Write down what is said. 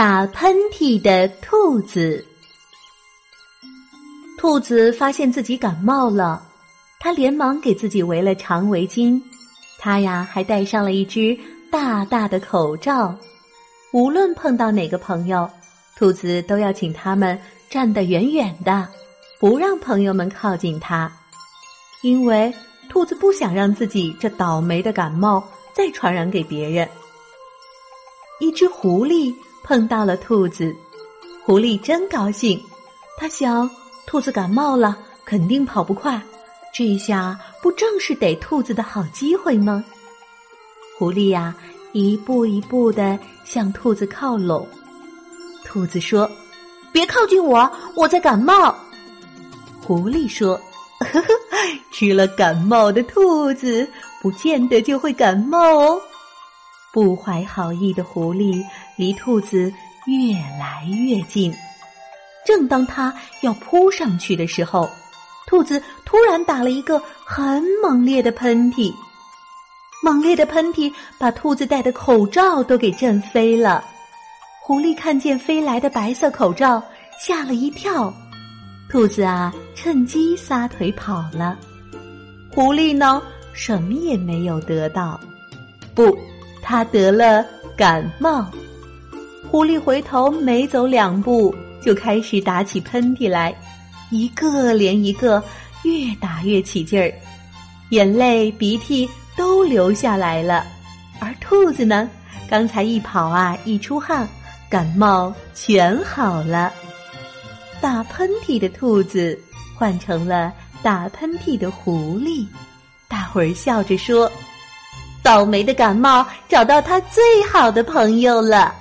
打喷嚏的兔子。兔子发现自己感冒了，它连忙给自己围了长围巾，它呀还戴上了一只大大的口罩。无论碰到哪个朋友，兔子都要请他们站得远远的，不让朋友们靠近它，因为兔子不想让自己这倒霉的感冒再传染给别人。一只狐狸。碰到了兔子，狐狸真高兴。他想，兔子感冒了，肯定跑不快。这下不正是逮兔子的好机会吗？狐狸呀，一步一步的向兔子靠拢。兔子说：“别靠近我，我在感冒。”狐狸说：“呵呵，吃了感冒的兔子，不见得就会感冒哦。”不怀好意的狐狸离兔子越来越近，正当它要扑上去的时候，兔子突然打了一个很猛烈的喷嚏，猛烈的喷嚏把兔子戴的口罩都给震飞了。狐狸看见飞来的白色口罩，吓了一跳，兔子啊，趁机撒腿跑了。狐狸呢，什么也没有得到，不。他得了感冒，狐狸回头没走两步，就开始打起喷嚏来，一个连一个，越打越起劲儿，眼泪鼻涕都流下来了。而兔子呢，刚才一跑啊，一出汗，感冒全好了。打喷嚏的兔子换成了打喷嚏的狐狸，大伙儿笑着说。倒霉的感冒找到他最好的朋友了。